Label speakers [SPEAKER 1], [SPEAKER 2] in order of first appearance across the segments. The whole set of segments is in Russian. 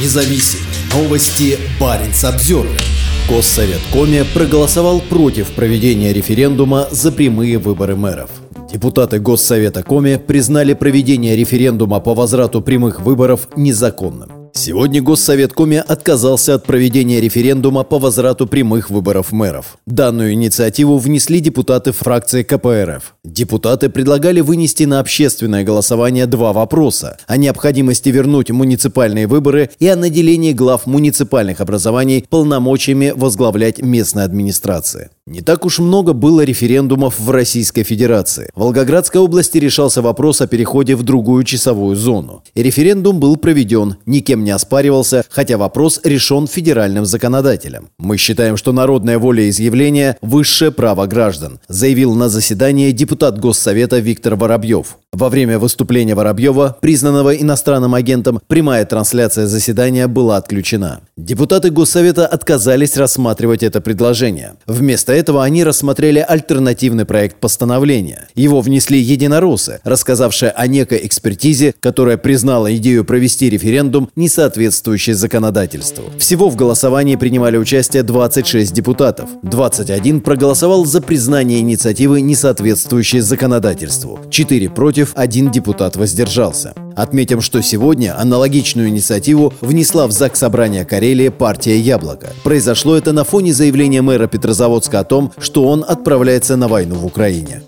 [SPEAKER 1] независим. Новости Баренц Обзервер. Госсовет Коми проголосовал против проведения референдума за прямые выборы мэров. Депутаты Госсовета Коми признали проведение референдума по возврату прямых выборов незаконным. Сегодня Госсовет Коми отказался от проведения референдума по возврату прямых выборов мэров. Данную инициативу внесли депутаты фракции КПРФ. Депутаты предлагали вынести на общественное голосование два вопроса – о необходимости вернуть муниципальные выборы и о наделении глав муниципальных образований полномочиями возглавлять местные администрации. Не так уж много было референдумов в Российской Федерации. В Волгоградской области решался вопрос о переходе в другую часовую зону. И референдум был проведен, никем не оспаривался, хотя вопрос решен федеральным законодателем. Мы считаем, что народная волеизъявление – высшее право граждан, заявил на заседании депутат Госсовета Виктор Воробьев. Во время выступления Воробьева, признанного иностранным агентом, прямая трансляция заседания была отключена. Депутаты Госсовета отказались рассматривать это предложение. Вместо этого они рассмотрели альтернативный проект постановления. Его внесли единороссы, рассказавшие о некой экспертизе, которая признала идею провести референдум, не соответствующей законодательству. Всего в голосовании принимали участие 26 депутатов. 21 проголосовал за признание инициативы, не соответствующей законодательству. 4 против против, один депутат воздержался. Отметим, что сегодня аналогичную инициативу внесла в ЗАГС Собрания Карелии партия «Яблоко». Произошло это на фоне заявления мэра Петрозаводска о том, что он отправляется на войну в Украине.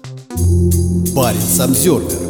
[SPEAKER 1] Парень Самсервер